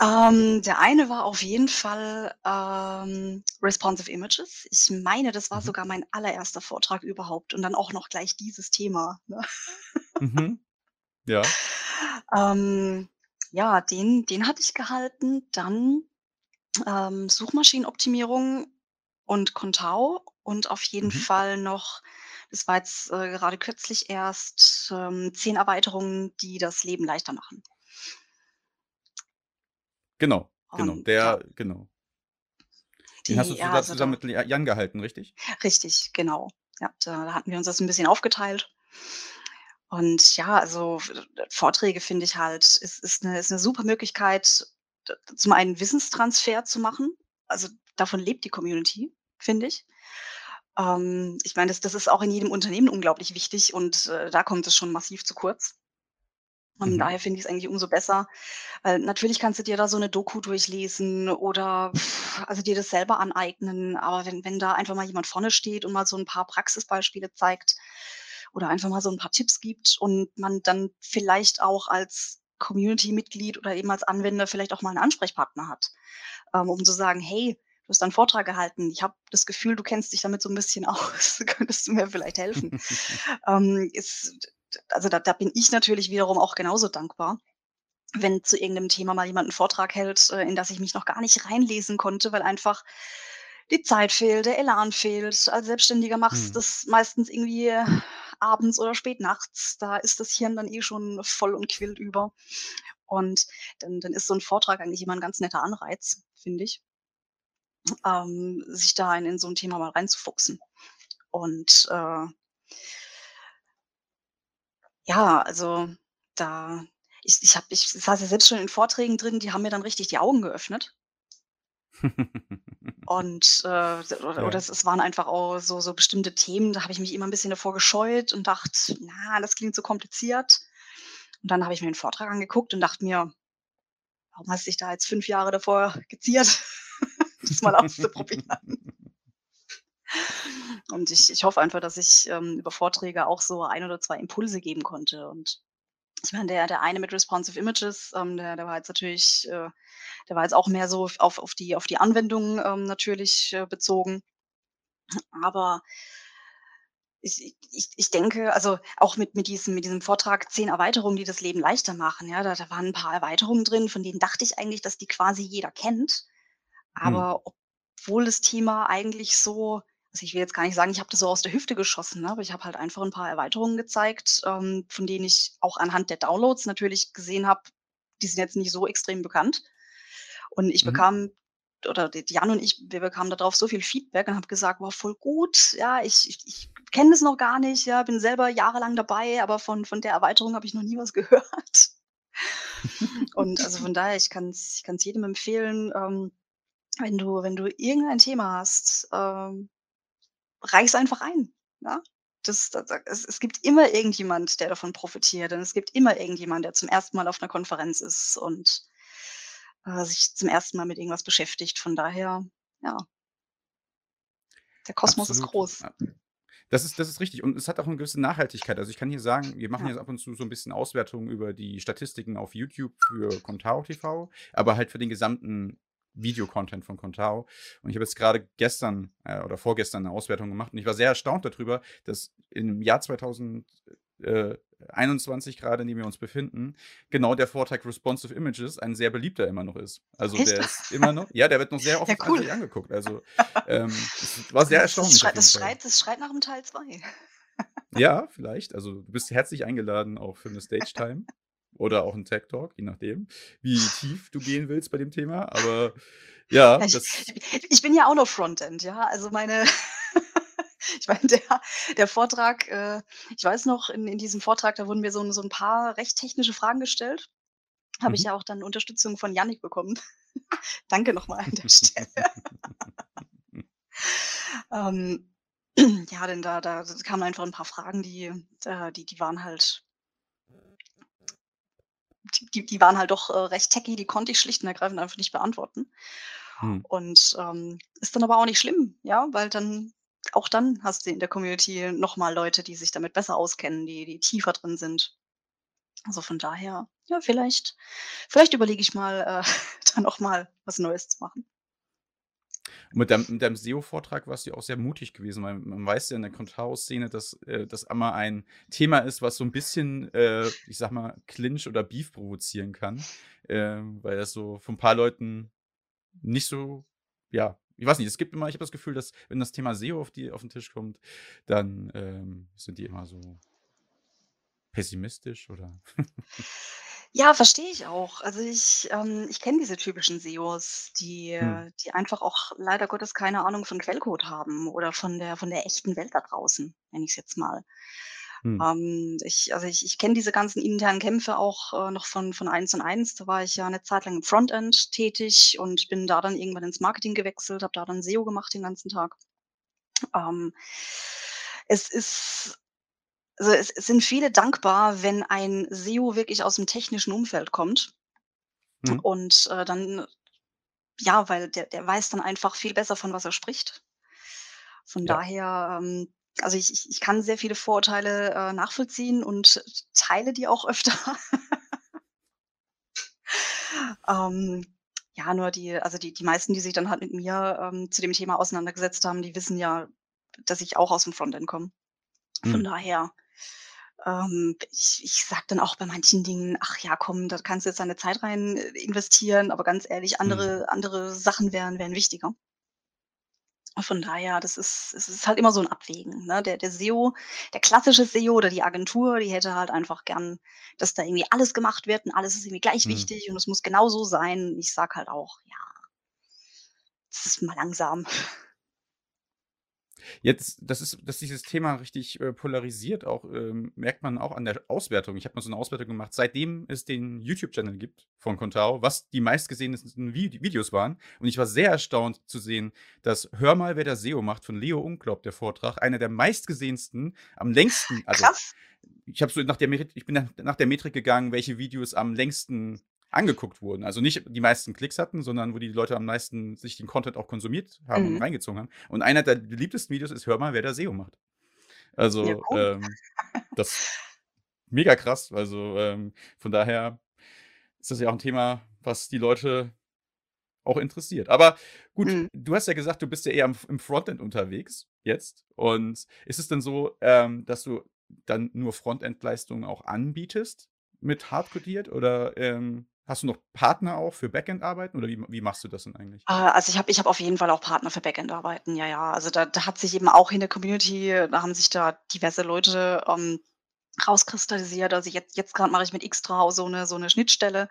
[SPEAKER 2] ähm, der eine war auf jeden Fall, ähm, Responsive Images. Ich meine, das war
[SPEAKER 1] Mhm.
[SPEAKER 2] sogar mein allererster Vortrag überhaupt und dann auch noch gleich dieses Thema, ne?
[SPEAKER 1] Mhm. Ja.
[SPEAKER 2] Ähm, ja, den den hatte ich gehalten. Dann, ähm, Suchmaschinenoptimierung und Contao und auf jeden
[SPEAKER 1] Mhm.
[SPEAKER 2] Fall noch das war jetzt, äh, gerade kürzlich erst, ähm, 10 Erweiterungen, die das Leben leichter machen.
[SPEAKER 1] Genau, genau.
[SPEAKER 2] Und ja,
[SPEAKER 1] Der genau. Den hast du
[SPEAKER 2] die ja, also
[SPEAKER 1] zusammen
[SPEAKER 2] da
[SPEAKER 1] mit Ja Jan gehalten, richtig?
[SPEAKER 2] richtig, genau. Ja, da hatten wir uns das 'n bisschen aufgeteilt. Und ja, also Vorträge finde ich halt, ist ist 'ne ist 'ne super Möglichkeit, zum einen Wissenstransfer zu machen. Also, davon lebt die Community, finde ich. Ähm, ich meine, das das ist auch in jedem Unternehmen unglaublich wichtig und, äh, da kommt es schon massiv zu kurz. Und
[SPEAKER 1] Mhm.
[SPEAKER 2] daher finde ich's eigentlich umso besser, weil natürlich kannst du dir da so 'ne Doku durchlesen oder also dir das selber aneignen, aber wenn wenn da einfach mal jemand vorne steht und mal so 'n paar Praxisbeispiele zeigt oder einfach mal so 'n paar Tipps gibt und man dann vielleicht auch als Community-Mitglied oder eben als Anwender vielleicht auch mal 'n Ansprechpartner hat, ähm, um zu sagen: „Hey, du hast da 'n Vortrag gehalten. Ich habe das Gefühl, du kennst dich damit so 'n bisschen aus. Könntest du mir vielleicht helfen?“ Ähm, ist also da da bin ich natürlich wiederum auch genauso dankbar, wenn zu irgend 'nem Thema mal jemand 'n Vortrag hält, äh, in das ich mich noch gar nicht reinlesen konnte, weil einfach die Zeit fehlt, der Elan fehlt. Als Selbstständiger machst
[SPEAKER 1] Mhm.
[SPEAKER 2] das meistens irgendwie abends oder spät nachts. Da ist das Hirn dann eh schon voll und quillt über. Und dann dann ist so 'n Vortrag eigentlich immer 'n ganz netter Anreiz, finde ich ähm, sich da in in so 'n Thema mal reinzufuchsen. Und, äh ja, also da ich ich habe ich saß ja selbst schon in Vorträgen drin, die haben mir dann richtig die Augen geöffnet. Und, äh, oder oder es es waren einfach auch so so bestimmte Themen, da habe ich mich immer 'n bisschen davor gescheut und dachte: „Na, das klingt so kompliziert.“ Und dann habe ich mir 'n Vortrag angeguckt und dachte mir: „Warum hast dich da jetzt 5 Jahre davor geziert, das mal auszuprobieren?“ Und ich ich hoffe einfach, dass ich, ähm, über Vorträge auch so 1 oder 2 Impulse geben konnte. Und ich meine, der der eine mit Responsive Images, ähm, der der war jetzt natürlich äh, der war jetzt auch mehr so auf auf die auf die Anwendung, ähm, natürlich, äh, bezogen. Aber ich ich ich denke, also auch mit mit diesem mit diesem Vortrag „10 Erweiterungen, die das Leben leichter machen“, ja, da da waren 'n paar Erweiterungen drin, von denen dachte ich eigentlich, dass die quasi jeder kennt.
[SPEAKER 1] Mhm.
[SPEAKER 2] Aber obwohl das Thema eigentlich so also ich will jetzt gar nicht sagen, ich habe das so aus der Hüfte geschossen, ne, aber ich habe halt einfach 'n paar Erweiterungen gezeigt, ähm, von denen ich auch anhand der Downloads natürlich gesehen habe, die sind jetzt nicht so extrem bekannt. Und ich
[SPEAKER 1] Mhm.
[SPEAKER 2] bekam oder Jan und ich, wir bekamen da drauf so viel Feedback und habe gesagt: „Wow, voll gut. Ja, ich ich ich kenne das noch gar nicht, ja, bin selber jahrelang dabei, aber von von der Erweiterung habe ich noch nie was gehört.“ Und also von daher, ich kann's ich kann's jedem empfehlen, ähm, wenn du wenn du irgendein Thema hast, ähm, reich's einfach ein, ne? Das da da es es gibt immer irgendjemand, der davon profitiert und es gibt immer irgendjemand, der zum 1. Mal auf 'ner Konferenz ist und, äh, sich zum 1. Mal mit irgendwas beschäftigt. Von daher, ja. Der Kosmos ist
[SPEAKER 1] Absolut.
[SPEAKER 2] groß.
[SPEAKER 1] A das ist das ist richtig und es hat auch 'ne gewisse Nachhaltigkeit. Also, ich kann hier sagen, wir machen
[SPEAKER 2] Ja.
[SPEAKER 1] jetzt ab und zu so 'n bisschen Auswertungen über die Statistiken auf YouTube für Contao TV, aber halt für den gesamten Videocontent von Contao. Und ich habe jetzt grade gestern, äh, oder vorgestern 'ne Auswertung gemacht und ich war sehr erstaunt da drüber, dass im Jahr 2000 äh, 21 grade, in dem wir uns befinden, genau der Vortrag Responsive Images ein sehr beliebter immer noch ist. Also,
[SPEAKER 2] Echt?
[SPEAKER 1] der ist immer noch ja, der wird noch sehr
[SPEAKER 2] Ja,
[SPEAKER 1] oft
[SPEAKER 2] cool.
[SPEAKER 1] tatsächlich angeguckt. Also, ähm, es war sehr
[SPEAKER 2] Das das
[SPEAKER 1] erstaunlich
[SPEAKER 2] schreit das
[SPEAKER 1] Fall.
[SPEAKER 2] schreit das schreit nach 'm Teil 2.
[SPEAKER 1] Ja, vielleicht. Also, du bist herzlich eingeladen auch für 'ne Stage-Time oder auch 'n Tech Talk, je nachdem, wie tief du gehen willst bei dem Thema. Aber ja,
[SPEAKER 2] ich ich bin ja auch noch Frontend, ja. Also, meine ich meine, der der Vortrag äh, ich weiß noch, in in diesem Vortrag, da wurden mir so so 'n paar recht technische Fragen gestellt. Habe ich
[SPEAKER 1] Mhm.
[SPEAKER 2] ja auch dann Unterstützung von Jannik bekommen. Danke noch mal an der Stelle. Ähm, ja, denn da da kamen einfach 'n paar Fragen, die da die die waren halt die die waren halt doch, äh, recht techy, die konnte ich schlicht und ergreifend einfach nicht beantworten.
[SPEAKER 1] Mhm.
[SPEAKER 2] Und, ähm, ist dann aber auch nicht schlimm, ja, weil dann auch dann hast du in der Community noch mal Leute, die sich damit besser auskennen, die die tiefer drin sind. Also, von daher, ja, vielleicht vielleicht überlege ich mal, äh, da noch mal was Neues zu machen.
[SPEAKER 1] Mit deinem mit deinem SEO-Vortrag warst du auch sehr mutig gewesen, weil man weiß ja in der Contao-Szene, dass, äh, das immer ein Thema ist, was so 'n bisschen, äh, ich sage mal, Clinch oder Beef provozieren kann, ähm, weil das so von 'n paar Leuten nicht so ja, ich weiß nicht, es gibt immer ich habe das Gefühl, dass, wenn das Thema SEO auf die auf 'n Tisch kommt, dann, ähm, sind die immer so pessimistisch oder
[SPEAKER 2] Ja, verstehe ich auch. Also, ich ähm, ich kenne diese typischen SEOs, die äh, die einfach auch leider Gottes keine Ahnung von Quellcode haben oder von der von der echten Welt da draußen, nenne ich's jetzt mal.
[SPEAKER 1] Mhm.
[SPEAKER 2] Ähm, ich also, ich ich kenne diese ganzen internen Kämpfe auch, äh, noch von von 1&1. Da war ich ja 'ne Zeit lang im Frontend tätig und bin da dann irgendwann ins Marketing gewechselt, habe da dann SEO gemacht den ganzen Tag. Ähm, es ist also, es es sind viele dankbar, wenn ein SEO wirklich aus'm technischen Umfeld kommt
[SPEAKER 1] Mhm.
[SPEAKER 2] und, äh, dann ja, weil der der weiß dann einfach viel besser, von was er spricht. Von
[SPEAKER 1] Ja.
[SPEAKER 2] daher, ähm also, ich ich ich kann sehr viele Vorurteile, äh, nachvollziehen und teile die auch öfter. Ähm, ja, nur die also, die die meisten, die sich dann halt mit mir, ähm, zu dem Thema auseinandergesetzt haben, die wissen ja, dass ich auch aus'm Frontend komme. Von
[SPEAKER 1] Mhm.
[SPEAKER 2] daher, ähm, ich ich sage dann auch bei manchen Dingen: „Ach ja, komm, da kannst du jetzt deine Zeit rein, äh, investieren, aber ganz ehrlich,
[SPEAKER 1] Mhm.
[SPEAKER 2] andere andere Sachen wären wären wichtiger.“ Von daher, das ist es ist halt immer so 'n Abwägen, ne? Der der SEO der klassische SEO oder die Agentur, die hätte halt einfach gern, dass da irgendwie alles gemacht wird und alles ist irgendwie gleich
[SPEAKER 1] Mhm.
[SPEAKER 2] wichtig und es muss genau so sein. Ich sage halt auch: „Ja“ „das ist mal langsam.“
[SPEAKER 1] Jetzt das ist dass dieses Thema richtig, äh, polarisiert auch, ähm, merkt man auch an der Auswertung. Ich habe mal so 'ne Auswertung gemacht, seitdem es den YouTube-Channel gibt von Contao, was die meistgesehensten Vid Videos waren. Und ich war sehr erstaunt zu sehen, dass „Hör mal, wer da SEO macht“ von Leo Umklaub, der Vortrag, einer der meistgesehensten, am längsten also,
[SPEAKER 2] Krass.
[SPEAKER 1] ich habe so nach der ich bin nach nach der Metrik gegangen, welche Videos am längsten angeguckt wurden. Also, nicht die meisten Klicks hatten, sondern wo die Leute am meisten sich den Content auch konsumiert haben und
[SPEAKER 2] Mhm.
[SPEAKER 1] reingezogen haben. Und einer der beliebtesten Videos ist: „Hör mal, wer da SEO macht.“
[SPEAKER 2] Ja,
[SPEAKER 1] Also,
[SPEAKER 2] cool.
[SPEAKER 1] ähm, das mega krass. Also, ähm, von daher ist das ja auch 'n Thema, was die Leute auch interessiert. Aber gut,
[SPEAKER 2] Mhm.
[SPEAKER 1] du hast ja gesagt, du bist ja eher im im Frontend unterwegs jetzt. Und ist es denn so, ähm, dass du dann nur Frontend-Leistungen auch anbietest mit Hardcodiert oder, ähm, hast du noch Partner auch für Backend-Arbeiten oder wie wie machst du das denn eigentlich?
[SPEAKER 2] Äh, also, ich habe ich habe auf jeden Fall auch Partner für Backend-Arbeiten, ja, ja. Also, da da hat sich eben auch in der Community da haben sich da diverse Leute, ähm, rauskristallisiert. Also, jetzt jetzt grad mache ich mit Xtrau so 'ne so 'ne Schnittstelle,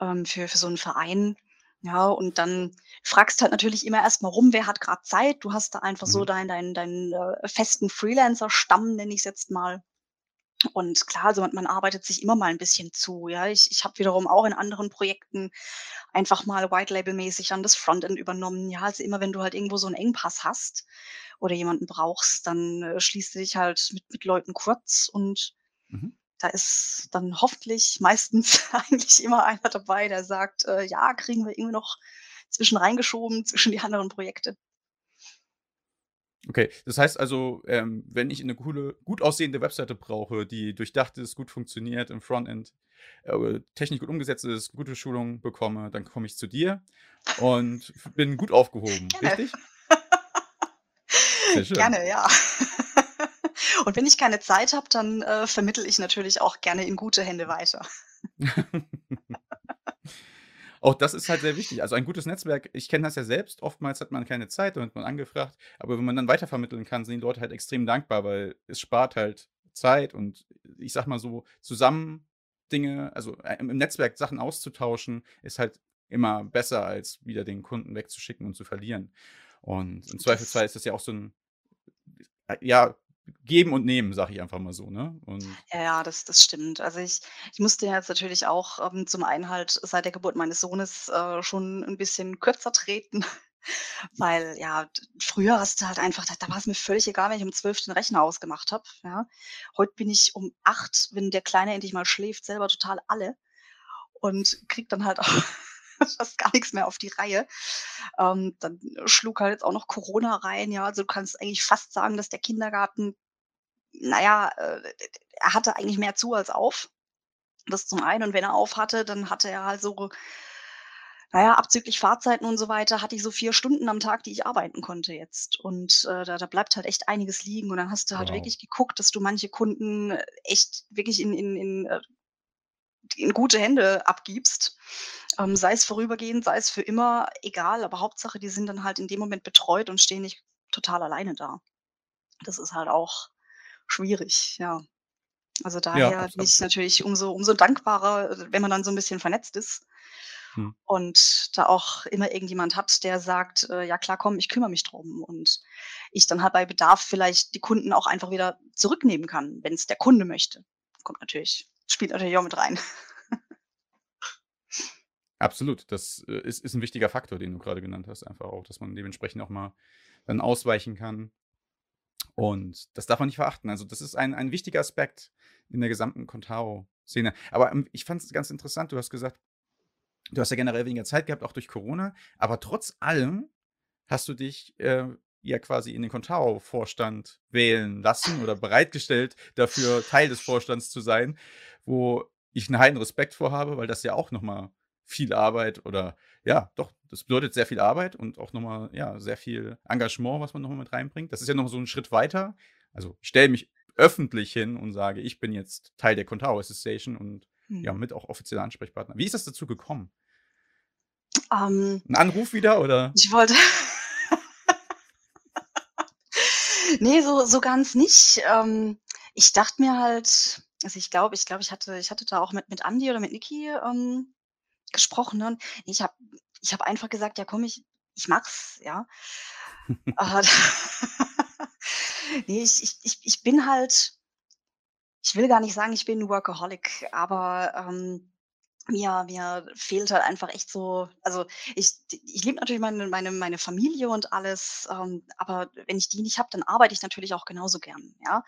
[SPEAKER 2] ähm, für für so 'n Verein. Ja, und dann fragst halt natürlich immer erst mal rum, wer hat grad Zeit? Du hast da einfach so
[SPEAKER 1] Mhm.
[SPEAKER 2] dein deinen deinen, äh, festen Freelancer-Stamm, nenne ich's jetzt mal. Und klar, also, man man arbeitet sich immer mal 'n bisschen zu, ja. Ich ich habe wiederum auch in anderen Projekten einfach mal White-Label-mäßig dann das Frontend übernommen. Ja, also, immer wenn du halt irgendwo so 'n Engpass hast oder jemanden brauchst, dann, äh, schließt du dich halt mit mit Leuten kurz und
[SPEAKER 1] Mhm.
[SPEAKER 2] da ist dann hoffentlich meistens eigentlich immer einer dabei, der sagt: „Äh, ja, kriegen wir irgendwie noch zwischen reingeschoben zwischen die anderen Projekte.“
[SPEAKER 1] Okay, das heißt also, ähm, wenn ich eine coole gut aussehende Webseite brauche, die durchdacht ist, gut funktioniert im Frontend, äh, technisch gut umgesetzt ist, gute Schulung bekomme, dann komme ich zu dir und bin gut aufgehoben,
[SPEAKER 2] Gerne.
[SPEAKER 1] richtig? Sehr schön.
[SPEAKER 2] Gerne, ja. Und wenn ich keine Zeit habe, dann, äh, vermittle ich natürlich auch gerne in gute Hände weiter.
[SPEAKER 1] Auch das ist halt sehr wichtig. Also ein gutes Netzwerk, ich kenne das ja selbst, oftmals hat man keine Zeit, dann wird man angefragt, aber wenn man dann weitervermitteln kann, sind die Leute halt extrem dankbar, weil es spart halt Zeit und ich sag mal so, zusammen Dinge, also äh, im Netzwerk Sachen auszutauschen, ist halt immer besser, als wieder den Kunden wegzuschicken und zu verlieren. Und im Zweifelsfall ist das ja auch so ein, äh, ja, Geben und Nehmen, sag ich einfach mal so, ne? Und
[SPEAKER 2] Ja, das das stimmt. Also, ich ich musste ja jetzt natürlich auch, ähm, zum einen halt seit der Geburt meines Sohnes, äh, schon ein bisschen kürzer treten, weil, ja, früher hast du halt einfach da da war's mir völlig egal, wenn ich um 12 den Rechner ausgemacht habe, ja? Heute bin ich um 8, wenn der Kleine endlich mal schläft, selber total alle und kriege dann halt auch fast gar nichts mehr auf die Reihe. Ähm, dann schlug halt jetzt auch noch Corona rein, ja. Also, du kannst eigentlich fast sagen, dass der Kindergarten na ja, äh, er hatte eigentlich mehr zu als auf. Das zum einen und wenn er auf hatte, dann hatte er halt so na ja, abzüglich Fahrzeiten und so weiter, hatte ich so 4 Stunden am Tag, die ich arbeiten konnte jetzt. Und, äh, da da bleibt halt echt einiges liegen und dann hast du halt
[SPEAKER 1] wow.
[SPEAKER 2] wirklich geguckt, dass du manche Kunden echt wirklich in in in, äh in gute Hände abgibst. Ähm, sei es vorübergehend, sei es für immer, egal, aber Hauptsache, die sind dann halt in dem Moment betreut und stehen nicht total alleine da. Das ist halt auch schwierig, ja. Also
[SPEAKER 1] Ja,
[SPEAKER 2] daher
[SPEAKER 1] abs
[SPEAKER 2] bin ich natürlich umso umso dankbarer, wenn man dann so 'n bisschen vernetzt ist
[SPEAKER 1] Mhm.
[SPEAKER 2] und da auch immer irgendjemand hat, der sagt: „Äh, ja klar, komm, ich kümmere mich drum.“ Und ich dann halt bei Bedarf vielleicht die Kunden auch einfach wieder zurücknehmen kann, wenn's der Kunde möchte. Kommt natürlich spielt natürlich auch mit rein.
[SPEAKER 1] Absolut, das, äh, ist ist 'n wichtiger Faktor, den du grade genannt hast, einfach auch, dass man dementsprechend auch mal dann ausweichen kann. Und das darf man nicht verachten. Also, das ist ein ein wichtiger Aspekt in der gesamten Contao-Szene. Aber, ähm, ich fand's ganz interessant, du hast gesagt, du hast ja generell weniger Zeit gehabt, auch durch Corona, aber trotz allem hast du dich, äh, ja quasi in den Contao-Vorstand wählen lassen oder bereitgestellt, dafür Teil des Vorstands zu sein, wo ich 'n heiden Respekt vor habe, weil das ja auch noch mal viel Arbeit oder ja, doch, das bedeutet sehr viel Arbeit und auch noch mal, ja, sehr viel Engagement, was man noch mal mit reinbringt. Das ist ja noch so 'n Schritt weiter. Also, ich stelle mich öffentlich hin und sage: „Ich bin jetzt Teil der Contao Association“ und ja,
[SPEAKER 2] Mhm.
[SPEAKER 1] mit auch offizieller Ansprechpartner. Wie ist es dazu gekommen?
[SPEAKER 2] Ähm
[SPEAKER 1] 'N Anruf wieder oder?
[SPEAKER 2] Ich wollte Ne, so so ganz nicht. Ähm, ich dachte mir halt also, ich glaube ich glaube, ich hatte ich hatte da auch mit mit Andi oder mit Niki, ähm, gesprochen, ne? Und ich habe ich habe einfach gesagt: „Ja komm, ich ich mache es“, ja. Äh, ne, ich ich ich ich bin halt ich will gar nicht sagen, ich bin 'n Workaholic, aber, ähm, mir mir fehlt halt einfach echt so also, ich ich liebe natürlich meine meine meine Familie und alles, ähm, aber wenn ich die nicht habe, dann arbeite ich natürlich auch genauso gern, ja?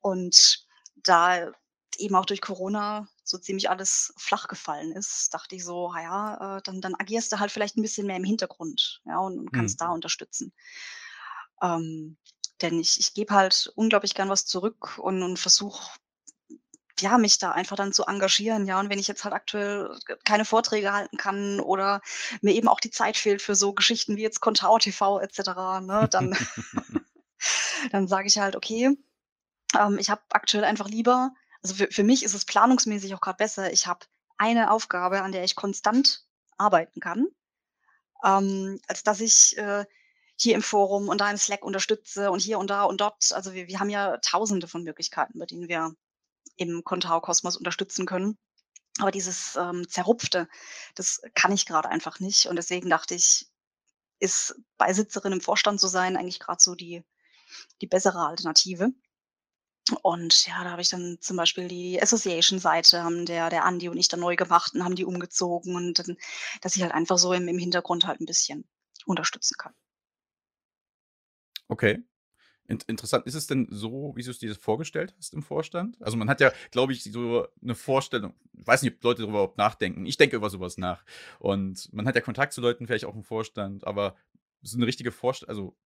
[SPEAKER 2] Und da eben auch durch Corona so ziemlich alles flach gefallen ist, dachte ich so: „Ah ja, äh, dann dann agierst du halt vielleicht 'n bisschen mehr im Hintergrund, ja, und und
[SPEAKER 1] Mhm.
[SPEAKER 2] kannst da unterstützen.“ Ähm, denn ich ich gebe halt unglaublich gern was zurück und und versuche, ja, mich da einfach dann zu engagieren, ja? Und wenn ich jetzt halt aktuell keine Vorträge halten kann oder mir eben auch die Zeit fehlt für so Geschichten wie jetzt Contao TV et cetera, ne, dann dann sage ich halt: „Okay, ähm, ich habe aktuell einfach lieber“ also, für für mich ist es planungsmäßig auch grad besser, ich habe eine Aufgabe, an der ich konstant arbeiten kann, ähm, als dass ich, äh, hier im Forum und da im Slack unterstütze und hier und da und dort. Also, wir wir haben ja Tausende von Möglichkeiten, bei denen wir im Contao-Kosmos unterstützen können. Aber dieses, ähm, Zerrupfte, das kann ich grade einfach nicht und deswegen dachte ich, ist Beisitzerin im Vorstand zu sein eigentlich grad so die die bessere Alternative. Und ja, da habe ich dann zum Beispiel die Association-Seite haben der der Andi und ich dann neu gemacht und haben die umgezogen und dann dass ich halt einfach so im im Hintergrund halt 'n bisschen unterstützen kann.
[SPEAKER 1] Okay. Int interessant. Ist es denn so, wie du's dir vorgestellt hast im Vorstand? Also, man hat ja, glaube ich, so 'ne Vorstellung weiß nicht, ob Leute darüber überhaupt nachdenken. Ich denke über so was nach. Und man hat ja Kontakt zu Leuten, vielleicht auch im Vorstand, aber so 'ne richtige Vorst also,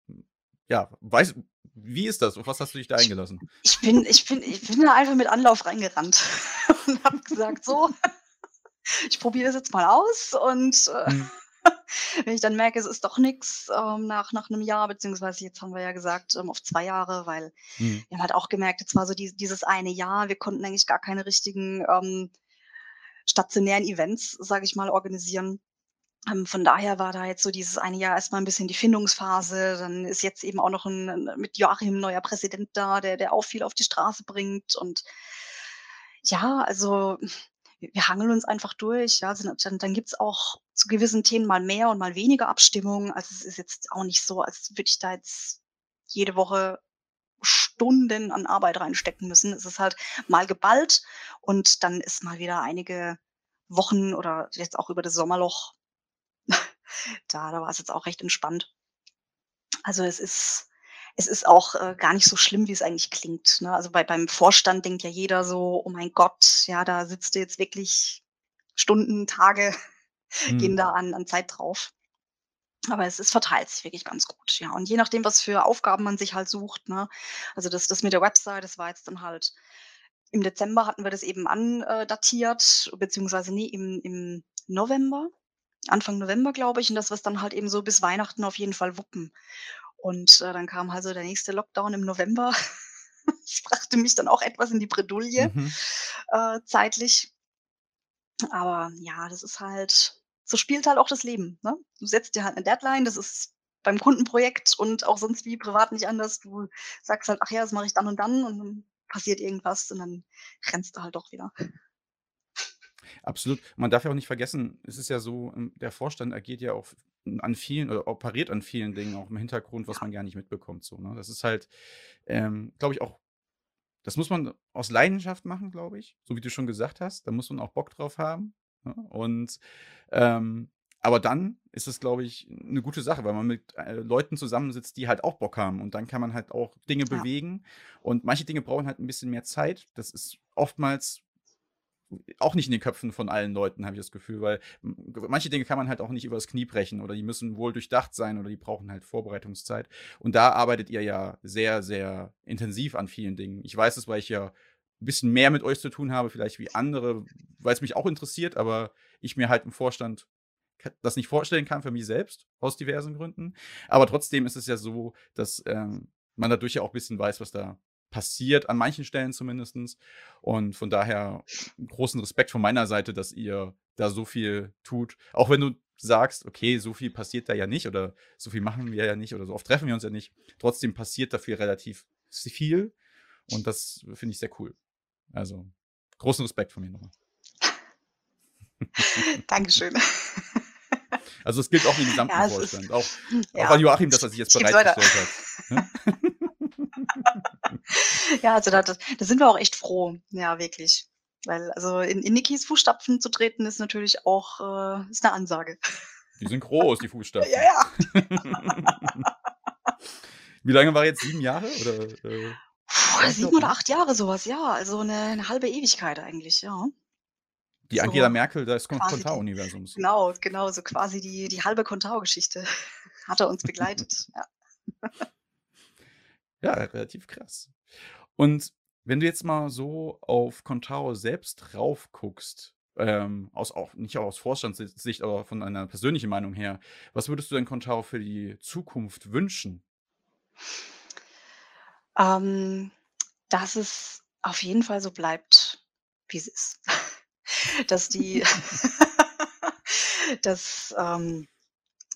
[SPEAKER 1] ja, weiß wie ist das? Auf was hast du dich da eingelassen?
[SPEAKER 2] ich bin ich bin ich bin da einfach mit Anlauf reingerannt und habe gesagt: „So, ich probiere das jetzt mal aus und, äh,
[SPEAKER 1] Mhm.
[SPEAKER 2] wenn ich dann merke, es ist doch nix, ähm, nach nach 'nem Jahr, beziehungsweise jetzt haben wir ja gesagt, ähm, auf 2 Jahre, weil
[SPEAKER 1] Mhm.
[SPEAKER 2] wir haben halt auch gemerkt, jetzt war so dies dieses eine Jahr, wir konnten eigentlich gar keine richtigen, ähm, stationären Events, sage ich mal, organisieren. Ähm, von daher war da jetzt so dieses eine Jahr erst mal 'n bisschen die Findungsphase. Dann ist jetzt eben auch noch 'n 'n mit Joachim neuer Präsident da, der der auch viel auf die Straße bringt und ja, also, wir hangeln uns einfach durch, ja. Also, dann dann gibt's auch zu gewissen Themen mal mehr und mal weniger Abstimmung. Also, es ist jetzt auch nicht so, als würde ich da jetzt jede Woche Stunden an Arbeit reinstecken müssen. Es ist halt mal geballt und dann ist mal wieder einige Wochen oder jetzt auch über das Sommerloch da da war's jetzt auch recht entspannt. Also, es ist es ist auch, äh, gar nicht so schlimm, wie es eigentlich klingt, ne? Also, bei beim Vorstand denkt ja jeder so: „Oh mein Gott, ja, da sitzt du jetzt wirklich Stunden, Tage gehen
[SPEAKER 1] Mhm.
[SPEAKER 2] da an an Zeit drauf.“ Aber es es verteilt sich wirklich ganz gut, ja. Und je nachdem, was für Aufgaben man sich halt sucht, ne? Also, das das mit der Website, das war jetzt dann halt im Dezember hatten wir das eben an äh, datiert, beziehungsweise ne, im im November, Anfang November, glaube ich, und dass wir's dann halt eben so bis Weihnachten auf jeden Fall wuppen. Und, äh, dann kam halt so der nächste Lockdown im November. Das brachte mich dann auch etwas in die Bredouille,
[SPEAKER 1] Mhm.
[SPEAKER 2] äh, zeitlich. Aber ja, das ist halt so spielt halt auch das Leben, ne? Du setzt dir halt 'ne Deadline, das ist beim Kundenprojekt und auch sonst wie privat nicht anders. Du sagst halt: „Ach ja, das mache ich dann und dann“, und dann passiert irgendwas und dann rennst du halt doch wieder.
[SPEAKER 1] Absolut. Man darf ja auch nicht vergessen, es ist ja so, hm, der Vorstand agiert ja auch an vielen oder operiert an vielen Dingen auch im Hintergrund, was man gar nicht mitbekommt so, ne? Das ist halt, ähm, glaube ich auch das muss man aus Leidenschaft machen, glaube ich, so wie du schon gesagt hast. Da muss man auch Bock drauf haben, ne? Und, ähm aber dann ist es, glaube ich, 'ne gute Sache, weil man mit, äh, Leuten zusammensitzt, die halt auch Bock haben und dann kann man halt auch Dinge
[SPEAKER 2] Ja.
[SPEAKER 1] bewegen und manche Dinge brauchen halt 'n bisschen mehr Zeit. Das ist oftmals auch nicht in den Köpfen von allen Leuten, habe ich das Gefühl, weil manche Dinge kann man halt auch nicht übers Knie brechen oder die müssen wohl durchdacht sein oder die brauchen halt Vorbereitungszeit. Und da arbeitet ihr ja sehr, sehr intensiv an vielen Dingen. Ich weiß es, weil ich ja 'n bisschen mehr mit euch zu tun habe, vielleicht wie andere, weil's mich auch interessiert, aber ich mir halt im Vorstand das nicht vorstellen kann für mich selbst aus diversen Gründen. Aber trotzdem ist es ja so, dass, ähm, man dadurch ja auch bisschen weiß, was da passiert, an manchen Stellen zumindestens. Und von daher großen Respekt von meiner Seite, dass ihr da so viel tut. Auch wenn du sagst: „Okay, so viel passiert da ja nicht oder so viel machen wir ja nicht oder so oft treffen wir uns ja nicht.“ Trotzdem passiert dafür relativ viel und das finde ich sehr cool. Also, großen Respekt von mir noch mal.
[SPEAKER 2] Dankeschön.
[SPEAKER 1] Also, es gilt auch den gesamten
[SPEAKER 2] Ja, ist
[SPEAKER 1] Vorstand, auch auch
[SPEAKER 2] ja,
[SPEAKER 1] an Joachim, dass er sich jetzt bereitgestellt hat, ne?
[SPEAKER 2] Ja, also, da da sind wir auch echt froh. Ja, wirklich. Weil also, in in Nikis Fußstapfen zu treten, ist natürlich auch äh, ist 'ne Ansage.
[SPEAKER 1] Die sind groß, die
[SPEAKER 2] Ja,
[SPEAKER 1] Fußstapfen.
[SPEAKER 2] ja.
[SPEAKER 1] Wie lange war jetzt 7 Jahre oder, äh,
[SPEAKER 2] Puh,
[SPEAKER 1] ja, ich
[SPEAKER 2] 7
[SPEAKER 1] glaube,
[SPEAKER 2] oder? 8 Jahre, so was, ja. Also, 'ne 'ne halbe Ewigkeit eigentlich, ja.
[SPEAKER 1] Die
[SPEAKER 2] So
[SPEAKER 1] Angela Merkel des Contao-Universums.
[SPEAKER 2] genau, genau, so quasi die die halbe Contao-Geschichte hat er uns begleitet, ja.
[SPEAKER 1] Ja, relativ krass. Und wenn du jetzt mal so auf Contao selbst rauf guckst, ähm, aus auch nicht aus Vorstandsi Sicht, aber von einer persönlichen Meinung her, was würdest du denn Contao für die Zukunft wünschen?
[SPEAKER 2] Ähm, dass es auf jeden Fall so bleibt, wie's ist. Dass die dass, ähm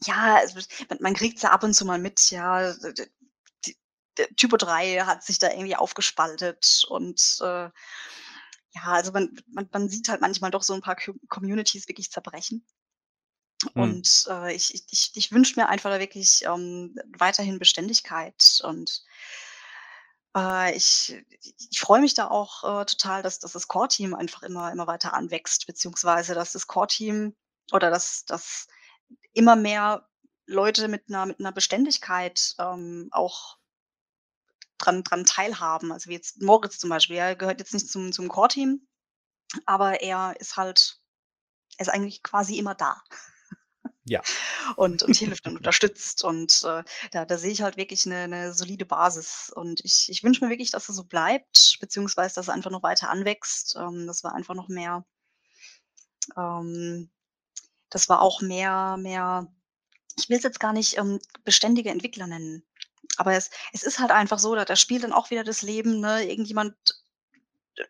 [SPEAKER 2] ja, man man kriegt's ja ab und zu mal mit, ja, Typo 3 hat sich da irgendwie aufgespaltet und, äh, ja, also, man man man sieht halt manchmal doch so 'n paar Co Communities wirklich zerbrechen.
[SPEAKER 1] Mhm.
[SPEAKER 2] Und, äh, ich ich ich wünsche mir einfach da wirklich, ähm, weiterhin Beständigkeit und äh, ich ich freue mich da auch, äh, total, dass dass das Core-Team einfach immer immer weiter anwächst, beziehungsweise dass das Core-Team oder dass dass immer mehr Leute mit 'ner mit 'ner Beständigkeit, ähm, auch dran dran teilhaben. Also, wie jetzt Moritz zum Beispiel, er gehört jetzt nicht zum zum Core-Team, aber er ist halt er ist eigentlich quasi immer da.
[SPEAKER 1] Ja.
[SPEAKER 2] Und und hilft und unterstützt und, äh, da da sehe ich halt wirklich 'ne 'ne solide Basis und ich ich wünsche mir wirklich, dass es so bleibt, beziehungsweise dass es einfach noch weiter anwächst, ähm, dass wir einfach noch mehr ähm, dass wir auch mehr mehr ich will's jetzt gar nicht, ähm, beständige Entwickler nennen, aber es es ist halt einfach so, da da spielt dann auch wieder das Leben, ne? Irgendjemand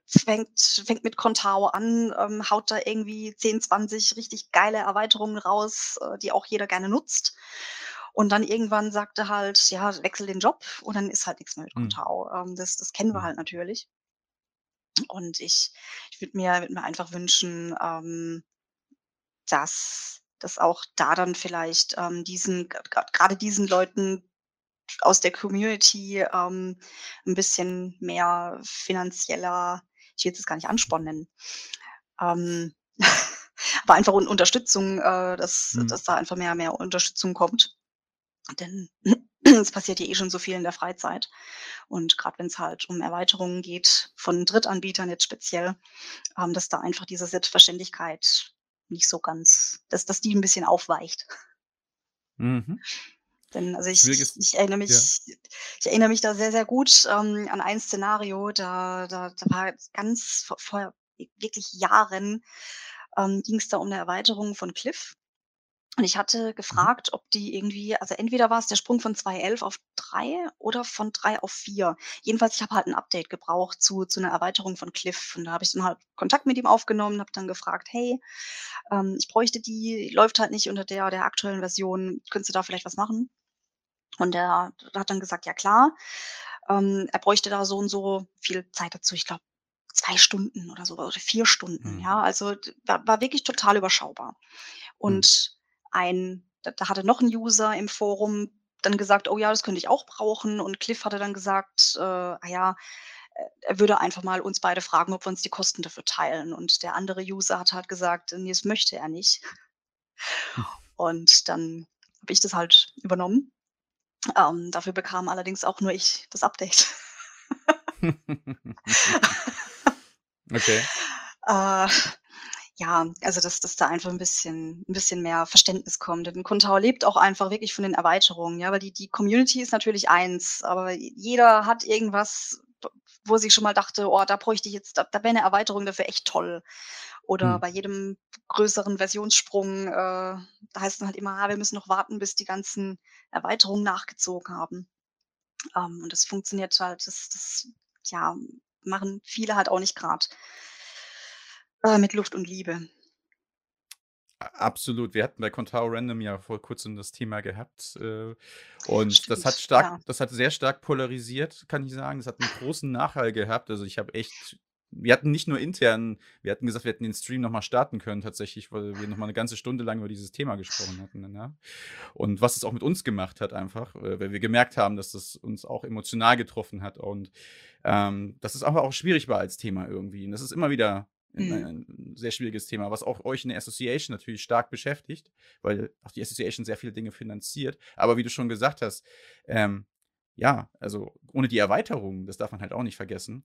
[SPEAKER 2] fängt fängt mit Contao an, ähm, haut da irgendwie 10, 20 richtig geile Erweiterungen raus, äh, die auch jeder gerne nutzt. Und dann irgendwann sagt er halt: „Ja, wechsel den Job“ und dann ist halt nix mehr mit
[SPEAKER 1] Mhm.
[SPEAKER 2] Contao. Ähm, das das kennen wir
[SPEAKER 1] Mhm.
[SPEAKER 2] halt natürlich. Und ich ich würde mir würde mir einfach wünschen, ähm, dass dass auch da dann vielleicht, ähm, diesen g grad grade diesen Leuten aus der Community, ähm, 'n bisschen mehr finanzieller ich will's jetzt gar nicht Ansporn nennen, ähm, aber einfach Un Unterstützung, äh, dass
[SPEAKER 1] Mhm.
[SPEAKER 2] dass da einfach mehr mehr Unterstützung kommt. Denn es passiert ja eh schon so viel in der Freizeit. Und grad wenn's halt um Erweiterungen geht, von Drittanbietern jetzt speziell, ähm, dass da einfach diese Selbstverständlichkeit nicht so ganz dass dass die 'n bisschen aufweicht.
[SPEAKER 1] Mhm.
[SPEAKER 2] Denn also ich ich ich erinnere
[SPEAKER 1] ja.
[SPEAKER 2] mich ich erinnere mich da sehr, sehr gut, ähm, an ein Szenario, da da da war ganz v vor wirklich Jahren, ähm, ging's da um 'ne Erweiterung von Cliff. Und ich hatte
[SPEAKER 1] Mhm.
[SPEAKER 2] gefragt, ob die irgendwie also entweder war's der Sprung von 2.11 auf 3 oder von 3 auf 4. Jedenfalls, ich habe halt 'n Update gebraucht zu zu 'ner Erweiterung von Cliff. Und da habe ich dann halt Kontakt mit ihm aufgenommen, habe dann gefragt: „Hey, ähm, ich bräuchte die, läuft halt nicht unter der der aktuellen Version. Könntest du da vielleicht was machen?“ Und der hat dann gesagt: „Ja klar.“ Ähm, er bräuchte da so und so viel Zeit dazu. Ich glaube 2 Stunden oder so oder 4 Stunden,
[SPEAKER 1] Mhm.
[SPEAKER 2] ja? Also war war wirklich total überschaubar.
[SPEAKER 1] Mhm.
[SPEAKER 2] Und ein da da hatte noch 'n User im Forum dann gesagt: „Oh ja, das könnte ich auch brauchen.“ Und Cliff hatte dann gesagt, äh, ah ja, äh, er würde einfach mal uns beide fragen, ob wir uns die Kosten dafür teilen. Und der andere User hat halt gesagt, ne, das möchte er nicht. Und dann habe ich das halt übernommen. Ähm, dafür bekam allerdings auch nur ich das Update.
[SPEAKER 1] Okay.
[SPEAKER 2] Äh, ja, also dass dass da einfach 'n bisschen 'n bisschen mehr Verständnis kommt. Denn Contao lebt auch einfach wirklich von den Erweiterungen, ja, weil die die Community ist natürlich eins, aber jeder hat irgendwas, wo sich schon mal dachte: „Oh, da bräuchte ich jetzt da da wäre 'ne Erweiterung dafür echt toll.“ Oder
[SPEAKER 1] Mhm.
[SPEAKER 2] bei jedem größeren Versionssprung, äh, da heißt dann halt immer: „Ah, wir müssen noch warten, bis die ganzen Erweiterungen nachgezogen haben.“ Ähm, und das funktioniert halt das das, ja, machen viele halt auch nicht grad äh, mit Luft und Liebe.
[SPEAKER 1] Absolut. Wir hatten bei Contao Random ja vor Kurzem das Thema gehabt, äh, und das hat
[SPEAKER 2] Stimmt,
[SPEAKER 1] stark
[SPEAKER 2] ja.
[SPEAKER 1] das hat sehr stark polarisiert, kann ich sagen. Das hat 'n großen Nachhall gehabt. Also, ich habe echt wir hatten nicht nur intern wir hatten gesagt, wir hätten den Stream noch mal starten können tatsächlich, weil wir noch mal 'ne ganze Stunde lang über dieses Thema gesprochen hatten danach. Und was es auch mit uns gemacht hat einfach, äh, weil wir gemerkt haben, dass das uns auch emotional getroffen hat und, ähm, dass es aber auch schwierig war als Thema irgendwie. Und das ist immer wieder
[SPEAKER 2] Mhm.
[SPEAKER 1] ein sehr schwieriges Thema, was auch euch in der Association natürlich stark beschäftigt, weil auch die Association sehr viele Dinge finanziert. Aber wie du schon gesagt hast, ähm, ja, also ohne die Erweiterung, das darf man halt auch nicht vergessen,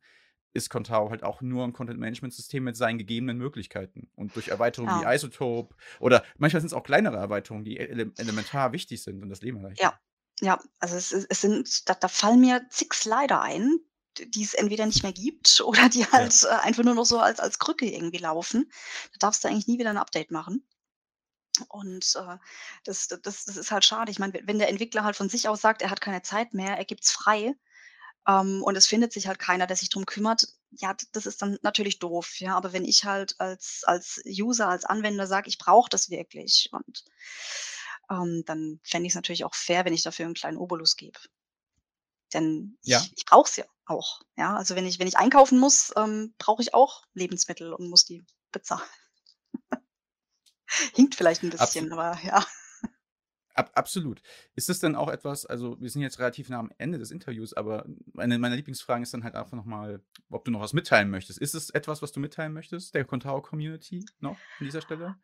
[SPEAKER 1] ist Contao halt auch nur 'n Content-Management-System mit seinen gegebenen Möglichkeiten. Und durch Erweiterungen wie
[SPEAKER 2] Ja.
[SPEAKER 1] Isotope oder manchmal sind's auch kleinere Erweiterungen, die ele elementar wichtig sind und das Leben
[SPEAKER 2] Ja,
[SPEAKER 1] erleichtern.
[SPEAKER 2] ja. Also es es es sind da da fallen mir zig Slider ein, die es entweder nicht mehr gibt oder die
[SPEAKER 1] Ja.
[SPEAKER 2] halt, äh, einfach nur noch so als als Krücke irgendwie laufen. Da darfst du eigentlich nie wieder 'n Update machen. Und, äh, das das das ist halt schade. Ich meine, we wenn der Entwickler halt von sich aus sagt, er hat keine Zeit mehr, er gibt's frei, ähm, und es findet sich halt keiner, der sich drum kümmert, ja, das ist dann natürlich doof, ja? Aber wenn ich halt als als User, als Anwender sage: „Ich brauche das wirklich“ und, ähm, dann fände ich's natürlich auch fair, wenn ich dafür 'n kleinen Obolus gebe. Denn
[SPEAKER 1] Ja.
[SPEAKER 2] ich ich brauche es ja auch, ja? Also, wenn ich wenn ich einkaufen muss, ähm, brauche ich auch Lebensmittel und muss die bezahlen. Hinkt vielleicht 'n
[SPEAKER 1] Abso
[SPEAKER 2] bisschen, aber ja.
[SPEAKER 1] Ab absolut. Ist das denn auch etwas also, wir sind jetzt relativ nah am Ende des Interviews, aber eine meiner Lieblingsfragen ist dann halt einfach noch mal, ob du noch was mitteilen möchtest. Ist es etwas, was du mitteilen möchtest, der Contao Community noch an dieser Stelle?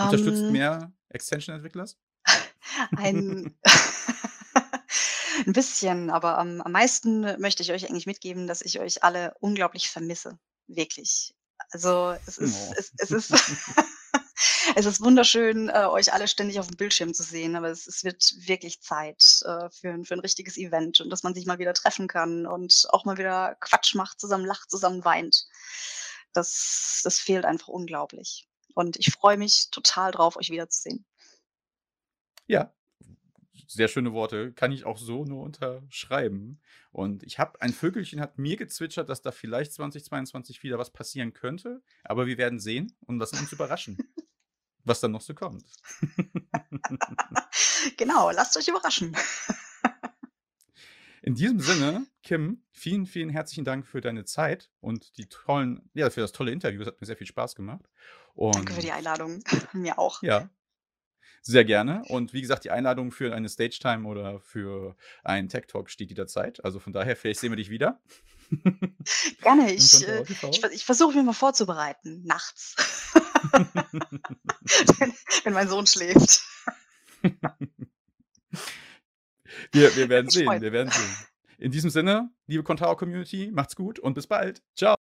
[SPEAKER 1] Unterstützt
[SPEAKER 2] Ähm
[SPEAKER 1] mehr Extension-Entwicklers?
[SPEAKER 2] Ein 'n bisschen, aber am am meisten möchte ich euch eigentlich mitgeben, dass ich euch alle unglaublich vermisse, wirklich. Also, es ist
[SPEAKER 1] Oh.
[SPEAKER 2] es es ist Es ist wunderschön, äh, euch alle ständig aufm Bildschirm zu sehen, aber es es wird wirklich Zeit, äh, für 'n für 'n richtiges Event und dass man sich mal wieder treffen kann und auch mal wieder Quatsch macht, zusammen lacht, zusammen weint. Das das fehlt einfach unglaublich. Und ich freue mich total drauf, euch wiederzusehen.
[SPEAKER 1] Ja, sehr schöne Worte, kann ich auch so nur unterschreiben. Und ich habe ein Vögelchen hat mir gezwitschert, dass da vielleicht 2022 wieder was passieren könnte, aber wir werden sehen und lassen uns überraschen, was dann noch so kommt.
[SPEAKER 2] Genau, lasst euch überraschen.
[SPEAKER 1] In diesem Sinne, Kim, vielen, vielen herzlichen Dank für deine Zeit und die tollen ja, für das tolle Interview. Es hat mir sehr viel Spaß gemacht.
[SPEAKER 2] Danke für die
[SPEAKER 1] Und
[SPEAKER 2] Einladung. Mir auch.
[SPEAKER 1] ja, sehr gerne. Und wie gesagt, die Einladung für eine Stage-Time oder für einen Tech Talk steht jederzeit. Also von daher, vielleicht sehen wir dich wieder
[SPEAKER 2] Gerne, ich, äh ich ich versuche mich mal vorzubereiten, nachts, wenn wenn mein Sohn schläft.
[SPEAKER 1] Wir wir werden sehen, wir werden sehen. In diesem Sinne, liebe Contao Community, macht's gut und bis bald. Tschau.